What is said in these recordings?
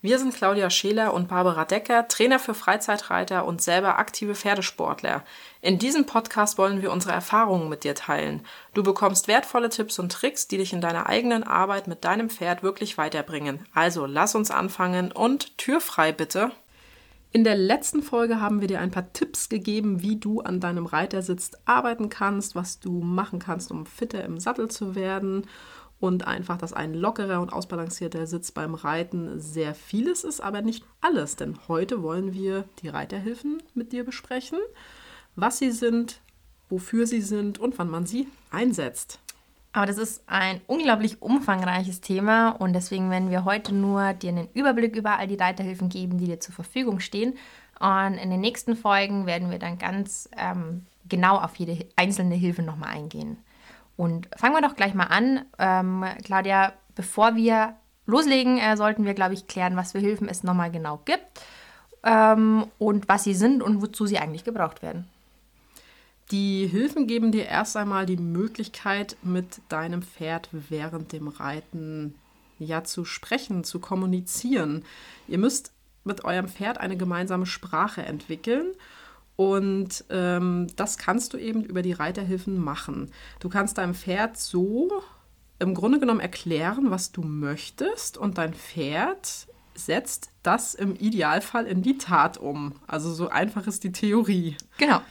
Wir sind Claudia Scheler und Barbara Decker, Trainer für Freizeitreiter und selber aktive Pferdesportler. In diesem Podcast wollen wir unsere Erfahrungen mit dir teilen. Du bekommst wertvolle Tipps und Tricks, die dich in deiner eigenen Arbeit mit deinem Pferd wirklich weiterbringen. Also lass uns anfangen und Tür frei bitte. In der letzten Folge haben wir dir ein paar Tipps gegeben, wie du an deinem Reitersitz arbeiten kannst, was du machen kannst, um fitter im Sattel zu werden und einfach, dass ein lockerer und ausbalancierter Sitz beim Reiten sehr vieles ist, aber nicht alles. Denn heute wollen wir die Reiterhilfen mit dir besprechen, was sie sind, wofür sie sind und wann man sie einsetzt. Aber das ist ein unglaublich umfangreiches Thema und deswegen werden wir heute nur dir einen Überblick über all die Reiterhilfen geben, die dir zur Verfügung stehen. Und in den nächsten Folgen werden wir dann ganz ähm, genau auf jede einzelne Hilfe nochmal eingehen. Und fangen wir doch gleich mal an. Ähm, Claudia, bevor wir loslegen, äh, sollten wir, glaube ich, klären, was für Hilfen es nochmal genau gibt ähm, und was sie sind und wozu sie eigentlich gebraucht werden. Die Hilfen geben dir erst einmal die Möglichkeit, mit deinem Pferd während dem Reiten ja zu sprechen, zu kommunizieren. Ihr müsst mit eurem Pferd eine gemeinsame Sprache entwickeln und ähm, das kannst du eben über die Reiterhilfen machen. Du kannst deinem Pferd so im Grunde genommen erklären, was du möchtest und dein Pferd setzt das im Idealfall in die Tat um. Also so einfach ist die Theorie. Genau.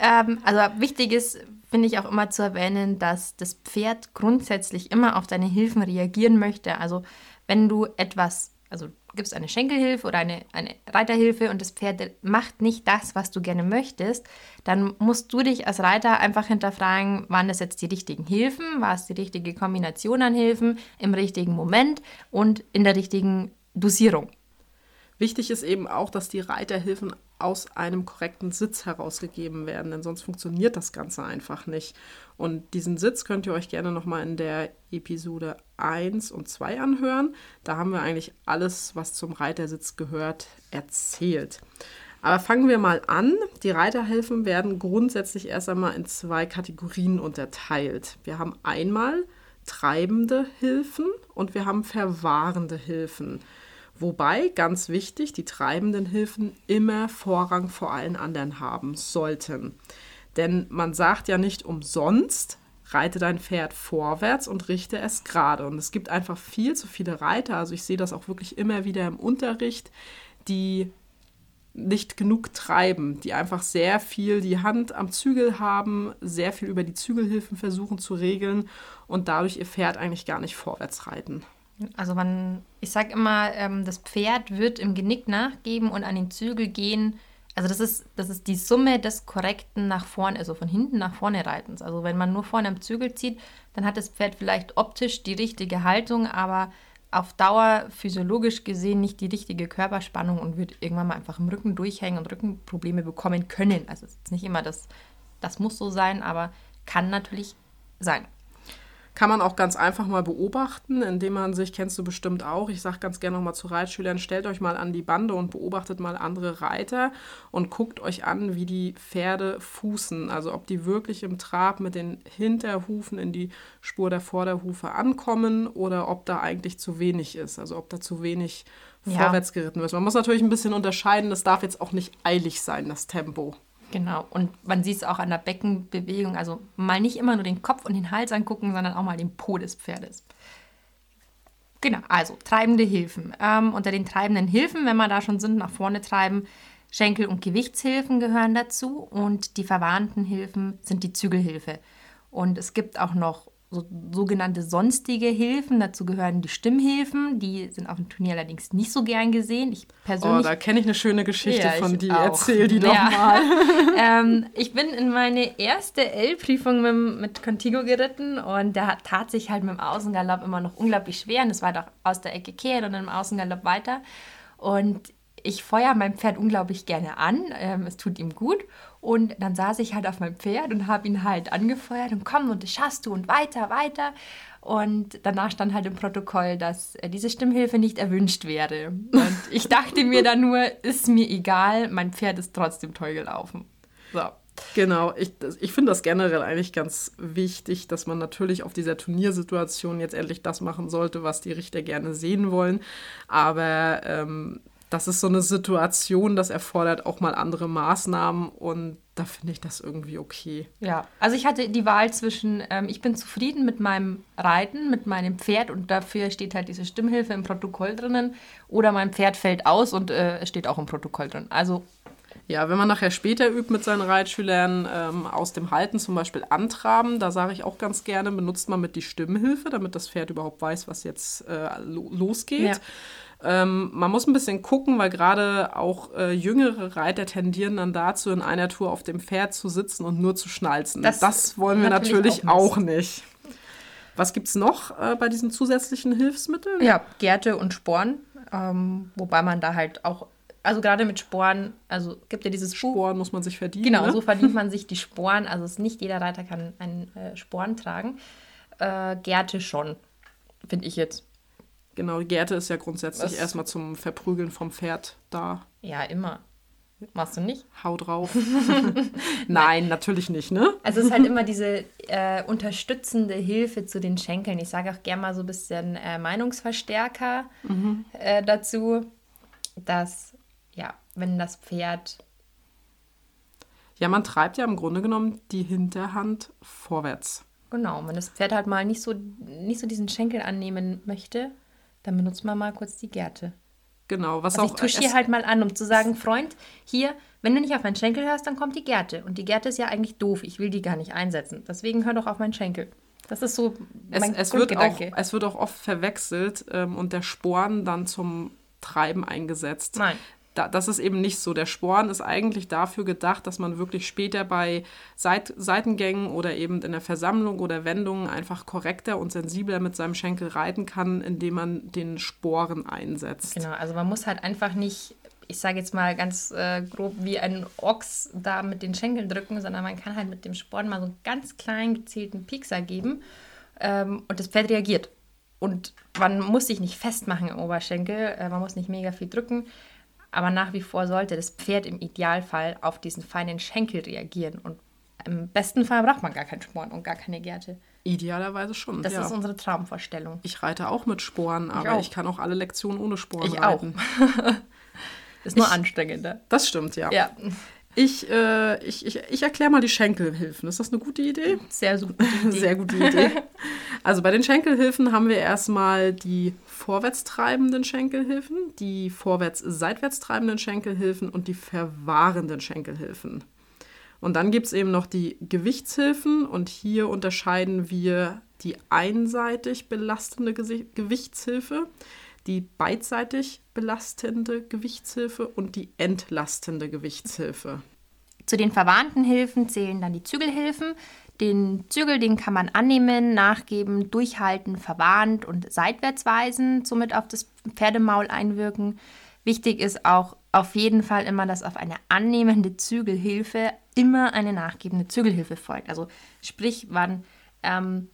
Ähm, also wichtig ist, finde ich auch immer zu erwähnen, dass das Pferd grundsätzlich immer auf deine Hilfen reagieren möchte. Also wenn du etwas also gibst eine Schenkelhilfe oder eine, eine Reiterhilfe und das Pferd macht nicht das, was du gerne möchtest, dann musst du dich als Reiter einfach hinterfragen, waren das jetzt die richtigen Hilfen, war es die richtige Kombination an Hilfen im richtigen Moment und in der richtigen Dosierung. Wichtig ist eben auch, dass die Reiterhilfen aus einem korrekten Sitz herausgegeben werden, denn sonst funktioniert das Ganze einfach nicht. Und diesen Sitz könnt ihr euch gerne nochmal in der Episode 1 und 2 anhören. Da haben wir eigentlich alles, was zum Reitersitz gehört, erzählt. Aber fangen wir mal an. Die Reiterhilfen werden grundsätzlich erst einmal in zwei Kategorien unterteilt. Wir haben einmal treibende Hilfen und wir haben verwahrende Hilfen. Wobei, ganz wichtig, die treibenden Hilfen immer Vorrang vor allen anderen haben sollten. Denn man sagt ja nicht umsonst, reite dein Pferd vorwärts und richte es gerade. Und es gibt einfach viel zu viele Reiter, also ich sehe das auch wirklich immer wieder im Unterricht, die nicht genug treiben, die einfach sehr viel die Hand am Zügel haben, sehr viel über die Zügelhilfen versuchen zu regeln und dadurch ihr Pferd eigentlich gar nicht vorwärts reiten. Also man, ich sage immer, ähm, das Pferd wird im Genick nachgeben und an den Zügel gehen. Also das ist, das ist die Summe des korrekten nach vorne, also von hinten nach vorne Reitens. Also wenn man nur vorne am Zügel zieht, dann hat das Pferd vielleicht optisch die richtige Haltung, aber auf Dauer physiologisch gesehen nicht die richtige Körperspannung und wird irgendwann mal einfach im Rücken durchhängen und Rückenprobleme bekommen können. Also es ist nicht immer das, das muss so sein, aber kann natürlich sein. Kann man auch ganz einfach mal beobachten, indem man sich, kennst du bestimmt auch, ich sage ganz gerne nochmal zu Reitschülern, stellt euch mal an die Bande und beobachtet mal andere Reiter und guckt euch an, wie die Pferde fußen. Also ob die wirklich im Trab mit den Hinterhufen in die Spur der Vorderhufe ankommen oder ob da eigentlich zu wenig ist. Also ob da zu wenig ja. vorwärts geritten wird. Man muss natürlich ein bisschen unterscheiden, das darf jetzt auch nicht eilig sein, das Tempo. Genau, und man sieht es auch an der Beckenbewegung, also mal nicht immer nur den Kopf und den Hals angucken, sondern auch mal den Po des Pferdes. Genau, also treibende Hilfen. Ähm, unter den treibenden Hilfen, wenn wir da schon sind, nach vorne treiben, Schenkel- und Gewichtshilfen gehören dazu und die verwarnten Hilfen sind die Zügelhilfe. Und es gibt auch noch so, sogenannte sonstige Hilfen. Dazu gehören die Stimmhilfen. Die sind auf dem Turnier allerdings nicht so gern gesehen. Ich persönlich. Oh, da kenne ich eine schöne Geschichte ja, von dir. Auch. Erzähl die doch ja. mal. ähm, ich bin in meine erste L-Prüfung mit, mit Contigo geritten und der tat sich halt mit dem Außengalopp immer noch unglaublich schwer. Und es war doch aus der Ecke kehren und dann im Außengalopp weiter. Und ich feuere mein Pferd unglaublich gerne an. Ähm, es tut ihm gut. Und dann saß ich halt auf meinem Pferd und habe ihn halt angefeuert und komm und das schaffst du und weiter, weiter. Und danach stand halt im Protokoll, dass äh, diese Stimmhilfe nicht erwünscht wäre. Und ich dachte mir dann nur, ist mir egal, mein Pferd ist trotzdem toll gelaufen. So. Genau, ich, ich finde das generell eigentlich ganz wichtig, dass man natürlich auf dieser Turniersituation jetzt endlich das machen sollte, was die Richter gerne sehen wollen. Aber ähm, das ist so eine Situation, das erfordert auch mal andere Maßnahmen und da finde ich das irgendwie okay. Ja, also ich hatte die Wahl zwischen, ähm, ich bin zufrieden mit meinem Reiten, mit meinem Pferd und dafür steht halt diese Stimmhilfe im Protokoll drinnen oder mein Pferd fällt aus und äh, es steht auch im Protokoll drin. Also ja, wenn man nachher später übt mit seinen Reitschülern ähm, aus dem Halten zum Beispiel antraben, da sage ich auch ganz gerne, benutzt man mit die Stimmhilfe, damit das Pferd überhaupt weiß, was jetzt äh, losgeht. Ja. Ähm, man muss ein bisschen gucken, weil gerade auch äh, jüngere Reiter tendieren dann dazu, in einer Tour auf dem Pferd zu sitzen und nur zu schnalzen. Das, das wollen wir natürlich, natürlich auch, nicht. Was gibt es noch äh, bei diesen zusätzlichen Hilfsmitteln? Ja, Gärte und Sporen, ähm, wobei man da halt auch also gerade mit Sporen, also gibt ja dieses Sporen muss man sich verdienen. Genau, ne? so verdient man sich die Sporen. Also es nicht jeder Reiter kann einen äh, Sporen tragen. Äh, Gärte schon, finde ich jetzt. Genau, Gärte ist ja grundsätzlich Was? erstmal zum Verprügeln vom Pferd da. Ja, immer. Machst du nicht? Hau drauf. Nein, natürlich nicht, ne? Also es ist halt immer diese äh, unterstützende Hilfe zu den Schenkeln. Ich sage auch gerne mal so ein bisschen äh, Meinungsverstärker mhm. äh, dazu, dass, ja, wenn das Pferd... Ja, man treibt ja im Grunde genommen die Hinterhand vorwärts. Genau, wenn das Pferd halt mal nicht so, nicht so diesen Schenkel annehmen möchte, dann benutzt man mal kurz die Gerte. Genau, was also auch. Ich touchiere halt mal an, um zu sagen, Freund, hier, wenn du nicht auf meinen Schenkel hörst, dann kommt die Gerte. Und die Gerte ist ja eigentlich doof. Ich will die gar nicht einsetzen. Deswegen hör doch auf meinen Schenkel. Das ist so mein es, es wird auch Es wird auch oft verwechselt ähm, und der Sporn dann zum Treiben eingesetzt. Nein da, das ist eben nicht so. Der Sporn ist eigentlich dafür gedacht, dass man wirklich später bei Seit Seitengängen oder eben in der Versammlung oder Wendungen einfach korrekter und sensibler mit seinem Schenkel reiten kann, indem man den Sporen einsetzt. Genau, also man muss halt einfach nicht ich sage jetzt mal ganz äh, grob wie ein Ochs da mit den Schenkeln drücken, sondern man kann halt mit dem Sporn mal so einen ganz kleinen gezielten Piekser geben ähm, und das Pferd reagiert. Und man muss sich nicht festmachen im Oberschenkel, äh, man muss nicht mega viel drücken. Aber nach wie vor sollte das Pferd im Idealfall auf diesen feinen Schenkel reagieren. Und im besten Fall braucht man gar keinen Sporn und gar keine Gerte. Idealerweise schon. Das ja. ist unsere Traumvorstellung. Ich reite auch mit Sporen, aber ich, ich kann auch alle Lektionen ohne Sporen ich reiten. Auch. ist nur ich, anstrengender. Das stimmt, ja. Ja. Ich, äh, ich, ich, ich erkläre mal die Schenkelhilfen. Ist das eine gute Idee? Sehr gute Idee. Sehr gute Idee. Also bei den Schenkelhilfen haben wir erstmal die vorwärts treibenden Schenkelhilfen, die vorwärts-seitwärts treibenden Schenkelhilfen und die verwahrenden Schenkelhilfen. Und dann gibt es eben noch die Gewichtshilfen und hier unterscheiden wir die einseitig belastende Gewichtshilfe, die beidseitig belastende Gewichtshilfe und die entlastende Gewichtshilfe. Zu den verwarnten Hilfen zählen dann die Zügelhilfen. Den Zügel, den kann man annehmen, nachgeben, durchhalten, verwarnt und seitwärts weisen, somit auf das Pferdemaul einwirken. Wichtig ist auch auf jeden Fall immer, dass auf eine annehmende Zügelhilfe immer eine nachgebende Zügelhilfe folgt. Also sprich, wann ähm,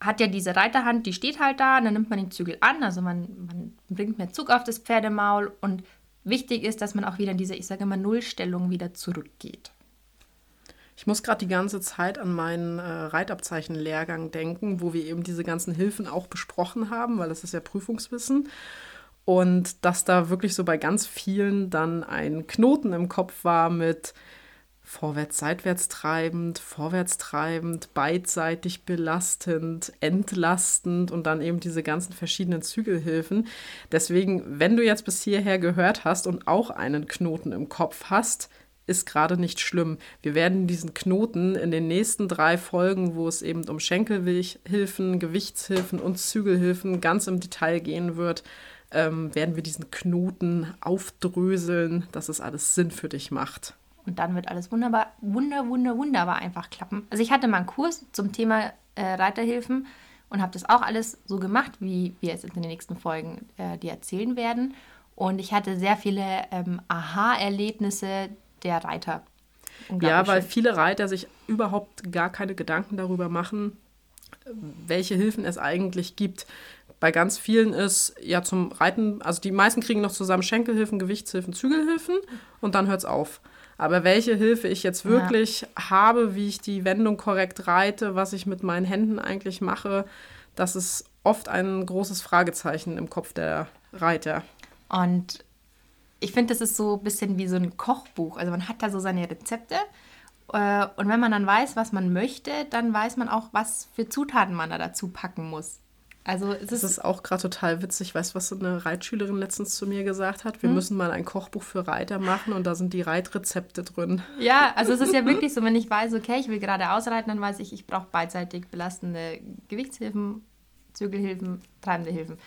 hat ja diese Reiterhand, die steht halt da, dann nimmt man den Zügel an, also man, man bringt mehr Zug auf das Pferdemaul und wichtig ist, dass man auch wieder in diese, ich sage mal, Nullstellung wieder zurückgeht. Ich muss gerade die ganze Zeit an meinen äh, Reitabzeichenlehrgang denken, wo wir eben diese ganzen Hilfen auch besprochen haben, weil das ist ja Prüfungswissen. Und dass da wirklich so bei ganz vielen dann ein Knoten im Kopf war mit vorwärts, seitwärts treibend, vorwärts treibend, beidseitig belastend, entlastend und dann eben diese ganzen verschiedenen Zügelhilfen. Deswegen, wenn du jetzt bis hierher gehört hast und auch einen Knoten im Kopf hast, ist gerade nicht schlimm. Wir werden diesen Knoten in den nächsten drei Folgen, wo es eben um Schenkelhilfen, Gewichtshilfen und Zügelhilfen ganz im Detail gehen wird, ähm, werden wir diesen Knoten aufdröseln, dass es alles Sinn für dich macht. Und dann wird alles wunderbar, wunder, wunder, wunderbar einfach klappen. Also ich hatte mal einen Kurs zum Thema äh, Reiterhilfen und habe das auch alles so gemacht, wie wir es in den nächsten Folgen äh, dir erzählen werden. Und ich hatte sehr viele ähm, Aha-Erlebnisse der Reiter. Ja, weil viele Reiter sich überhaupt gar keine Gedanken darüber machen, welche Hilfen es eigentlich gibt. Bei ganz vielen ist ja zum Reiten, also die meisten kriegen noch zusammen Schenkelhilfen, Gewichtshilfen, Zügelhilfen und dann hört es auf. Aber welche Hilfe ich jetzt wirklich ja. habe, wie ich die Wendung korrekt reite, was ich mit meinen Händen eigentlich mache, das ist oft ein großes Fragezeichen im Kopf der Reiter. Und ich finde, das ist so ein bisschen wie so ein Kochbuch. Also man hat da so seine Rezepte äh, und wenn man dann weiß, was man möchte, dann weiß man auch, was für Zutaten man da dazu packen muss. Also es das ist auch gerade total witzig. Weißt du, was so eine Reitschülerin letztens zu mir gesagt hat? Wir hm? müssen mal ein Kochbuch für Reiter machen und da sind die Reitrezepte drin. Ja, also es ist ja wirklich so, wenn ich weiß, okay, ich will gerade ausreiten, dann weiß ich, ich brauche beidseitig belastende Gewichtshilfen, Zügelhilfen, treibende Hilfen.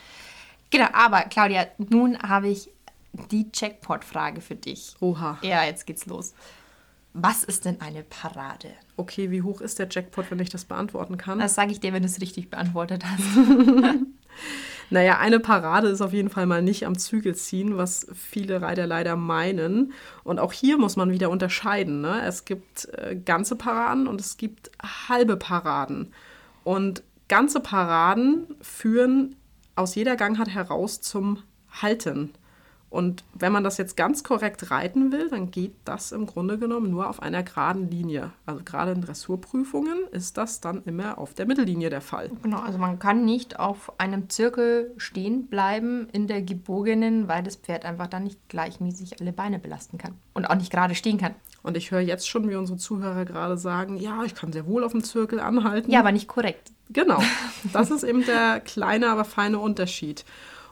Genau, aber Claudia, nun habe ich die Checkpot-Frage für dich. Oha. Ja, jetzt geht's los. Was ist denn eine Parade? Okay, wie hoch ist der Jackpot, wenn ich das beantworten kann? Das sage ich dir, wenn du es richtig beantwortet hast. naja, eine Parade ist auf jeden Fall mal nicht am Zügel ziehen, was viele Reiter leider meinen. Und auch hier muss man wieder unterscheiden. Ne? Es gibt äh, ganze Paraden und es gibt halbe Paraden. Und ganze Paraden führen aus jeder Gangart heraus zum Halten. Und wenn man das jetzt ganz korrekt reiten will, dann geht das im Grunde genommen nur auf einer geraden Linie. Also gerade in Dressurprüfungen ist das dann immer auf der Mittellinie der Fall. Genau, also man kann nicht auf einem Zirkel stehen bleiben in der gebogenen, weil das Pferd einfach dann nicht gleichmäßig alle Beine belasten kann und auch nicht gerade stehen kann. Und ich höre jetzt schon, wie unsere Zuhörer gerade sagen, ja, ich kann sehr wohl auf dem Zirkel anhalten. Ja, aber nicht korrekt. Genau, das ist eben der kleine, aber feine Unterschied.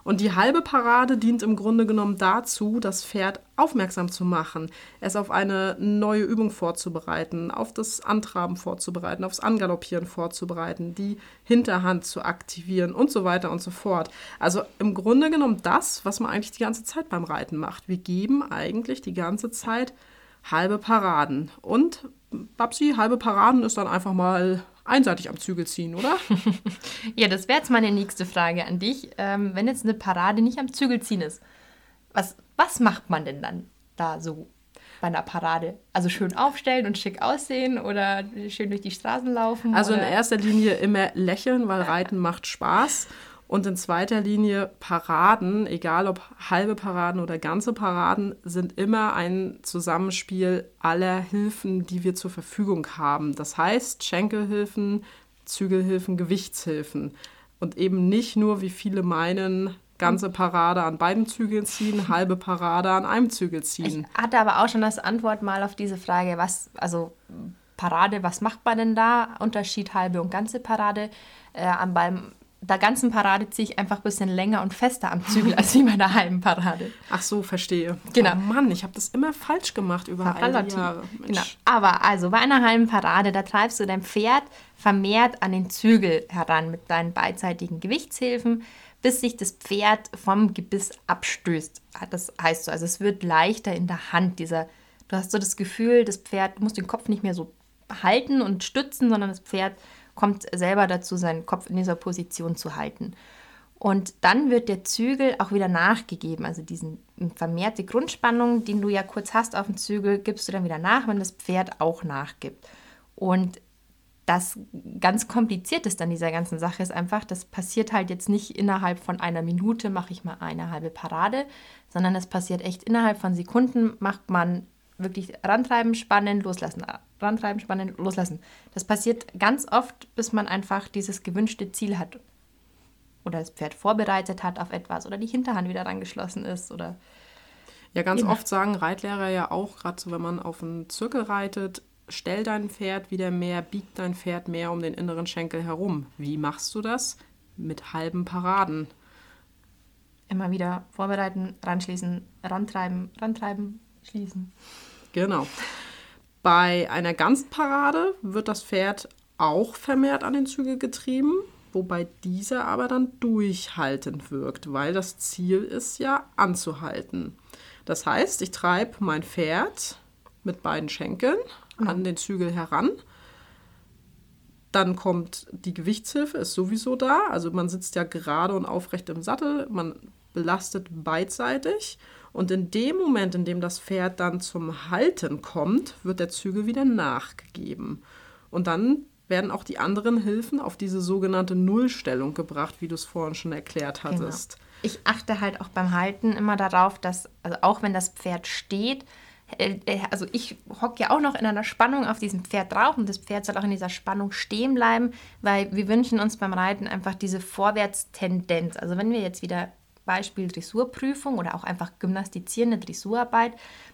Und die halbe Parade dient im Grunde genommen dazu, das Pferd aufmerksam zu machen, es auf eine neue Übung vorzubereiten, auf das Antraben vorzubereiten, aufs Angaloppieren vorzubereiten, die Hinterhand zu aktivieren und so weiter und so fort. Also im Grunde genommen das, was man eigentlich die ganze Zeit beim Reiten macht. Wir geben eigentlich die ganze Zeit halbe Paraden. Und Babsi, halbe Paraden ist dann einfach mal einseitig am Zügel ziehen, oder? ja, das wäre jetzt meine nächste Frage an dich. Ähm, wenn jetzt eine Parade nicht am Zügel ziehen ist, was, was macht man denn dann da so bei einer Parade? Also schön aufstellen und schick aussehen oder schön durch die Straßen laufen? Also oder? in erster Linie immer lächeln, weil Reiten macht Spaß. Und in zweiter Linie Paraden, egal ob halbe Paraden oder ganze Paraden, sind immer ein Zusammenspiel aller Hilfen, die wir zur Verfügung haben. Das heißt Schenkelhilfen, Zügelhilfen, Gewichtshilfen. Und eben nicht nur, wie viele meinen, ganze Parade an beiden Zügeln ziehen, halbe Parade an einem Zügel ziehen. Ich hatte aber auch schon das Antwort mal auf diese Frage, was, also Parade, was macht man denn da? Unterschied halbe und ganze Parade. Äh, beim der ganzen Parade ziehe ich einfach ein bisschen länger und fester am Zügel als wie bei der halben Parade. Ach so, verstehe. Genau. Oh Mann, ich habe das immer falsch gemacht über all die Jahre. Genau. Aber also bei einer halben Parade, da treibst du dein Pferd vermehrt an den Zügel heran mit deinen beidseitigen Gewichtshilfen, bis sich das Pferd vom Gebiss abstößt. Das heißt so, also es wird leichter in der Hand. Dieser, du hast so das Gefühl, das Pferd muss den Kopf nicht mehr so halten und stützen, sondern das Pferd kommt selber dazu, seinen Kopf in dieser Position zu halten. Und dann wird der Zügel auch wieder nachgegeben. Also diesen vermehrte Grundspannung, den du ja kurz hast auf dem Zügel, gibst du dann wieder nach, wenn das Pferd auch nachgibt. Und das ganz Komplizierteste an dieser ganzen Sache ist einfach, das passiert halt jetzt nicht innerhalb von einer Minute, mache ich mal eine halbe Parade, sondern es passiert echt innerhalb von Sekunden, macht man wirklich rantreiben, spannen, loslassen, rantreiben, spannen, loslassen. Das passiert ganz oft, bis man einfach dieses gewünschte Ziel hat. Oder das Pferd vorbereitet hat auf etwas oder die Hinterhand wieder rangeschlossen ist oder. Ja, ganz immer. oft sagen Reitlehrer ja auch, gerade so, wenn man auf einen Zirkel reitet, stell dein Pferd wieder mehr, bieg dein Pferd mehr um den inneren Schenkel herum. Wie machst du das? Mit halben Paraden. Immer wieder vorbereiten, ranschließen, rantreiben, rantreiben, schließen. Genau. Bei einer Ganzparade wird das Pferd auch vermehrt an den Zügel getrieben, wobei dieser aber dann durchhaltend wirkt, weil das Ziel ist ja anzuhalten. Das heißt, ich treibe mein Pferd mit beiden Schenkeln mhm. an den Zügel heran. Dann kommt die Gewichtshilfe, ist sowieso da. Also man sitzt ja gerade und aufrecht im Sattel, man belastet beidseitig und in dem Moment, in dem das Pferd dann zum Halten kommt, wird der Zügel wieder nachgegeben. Und dann werden auch die anderen Hilfen auf diese sogenannte Nullstellung gebracht, wie du es vorhin schon erklärt Genau. hattest. Ich achte halt auch beim Halten immer darauf, dass, also auch wenn das Pferd steht, äh, äh, also ich hocke ja auch noch in einer Spannung auf diesem Pferd drauf und das Pferd soll auch in dieser Spannung stehen bleiben, weil wir wünschen uns beim Reiten einfach diese Vorwärtstendenz. Also wenn wir jetzt wieder Beispiel Dressurprüfung oder auch einfach gymnastizierende Dressurarbeit,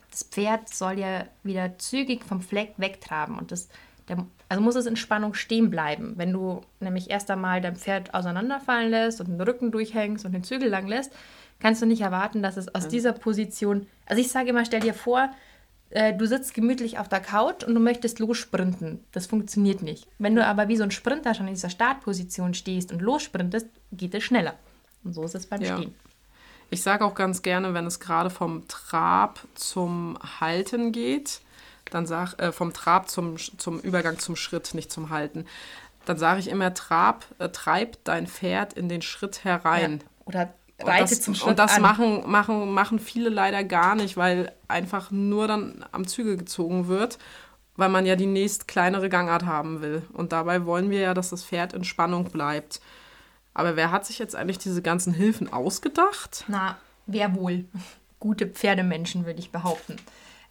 das Pferd soll ja wieder zügig vom Fleck wegtraben und das der, also muss es in Spannung stehen bleiben. Wenn du nämlich erst einmal dein Pferd auseinanderfallen lässt und den Rücken durchhängst und den Zügel lang lässt, kannst du nicht erwarten, dass es aus dieser Position. Also ich sage immer, stell dir vor, äh, du sitzt gemütlich auf der Couch und du möchtest lossprinten. Das funktioniert nicht. Wenn du aber wie so ein Sprinter schon in dieser Startposition stehst und lossprintest, geht es schneller. Und so ist es beim Ja. Stehen. Ich sage auch ganz gerne, wenn es gerade vom Trab zum Halten geht, dann sag äh, vom Trab zum, zum Übergang zum Schritt, nicht zum Halten, dann sage ich immer, Trab, äh, treib dein Pferd in den Schritt herein. Oder Und reite das, zum Schritt und das an. machen, machen, machen viele leider gar nicht, weil einfach nur dann am Zügel gezogen wird, weil man ja die nächst kleinere Gangart haben will. Und dabei wollen wir ja, dass das Pferd in Spannung bleibt. Aber wer hat sich jetzt eigentlich diese ganzen Hilfen ausgedacht? Na, wer wohl? Gute Pferdemenschen, würde ich behaupten.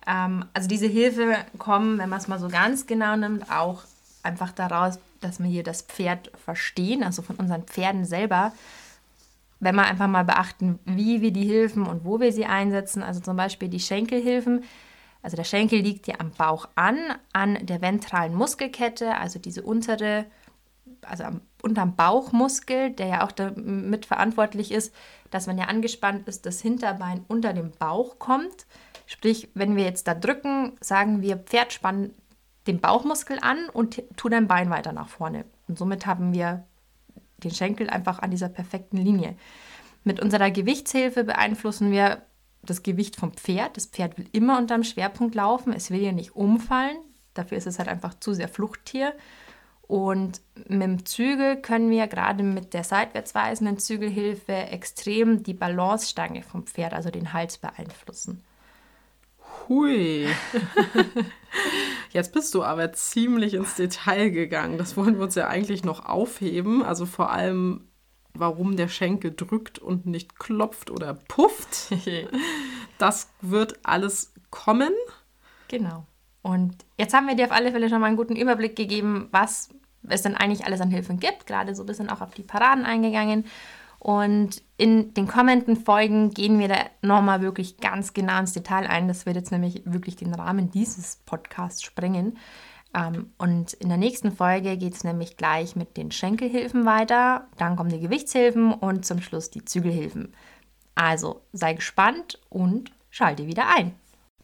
Ähm, also diese Hilfe kommen, wenn man es mal so ganz genau nimmt, auch einfach daraus, dass wir hier das Pferd verstehen, also von unseren Pferden selber. Wenn wir einfach mal beachten, wie wir die Hilfen und wo wir sie einsetzen, also zum Beispiel die Schenkelhilfen. Also der Schenkel liegt ja am Bauch an, an der ventralen Muskelkette, also diese untere also am, unterm Bauchmuskel, der ja auch damit verantwortlich ist, dass wenn er angespannt ist, das Hinterbein unter dem Bauch kommt. Sprich, wenn wir jetzt da drücken, sagen wir, Pferd spann den Bauchmuskel an und tu dein Bein weiter nach vorne. Und somit haben wir den Schenkel einfach an dieser perfekten Linie. Mit unserer Gewichtshilfe beeinflussen wir das Gewicht vom Pferd. Das Pferd will immer unterm Schwerpunkt laufen. Es will ja nicht umfallen. Dafür ist es halt einfach zu sehr Fluchttier. Und mit dem Zügel können wir gerade mit der seitwärts weisenden Zügelhilfe extrem die Balancestange vom Pferd, also den Hals, beeinflussen. Hui. Jetzt bist du aber ziemlich ins Detail gegangen. Das wollen wir uns ja eigentlich noch aufheben. Also vor allem, warum der Schenkel drückt und nicht klopft oder pufft. Das wird alles kommen. Genau. Und jetzt haben wir dir auf alle Fälle schon mal einen guten Überblick gegeben, was es denn eigentlich alles an Hilfen gibt, gerade so ein bisschen auch auf die Paraden eingegangen. Und in den kommenden Folgen gehen wir da nochmal wirklich ganz genau ins Detail ein. Das wird jetzt nämlich wirklich den Rahmen dieses Podcasts sprengen. Ähm, und in der nächsten Folge geht es nämlich gleich mit den Schenkelhilfen weiter. Dann kommen die Gewichtshilfen und zum Schluss die Zügelhilfen. Also sei gespannt und schalte wieder ein.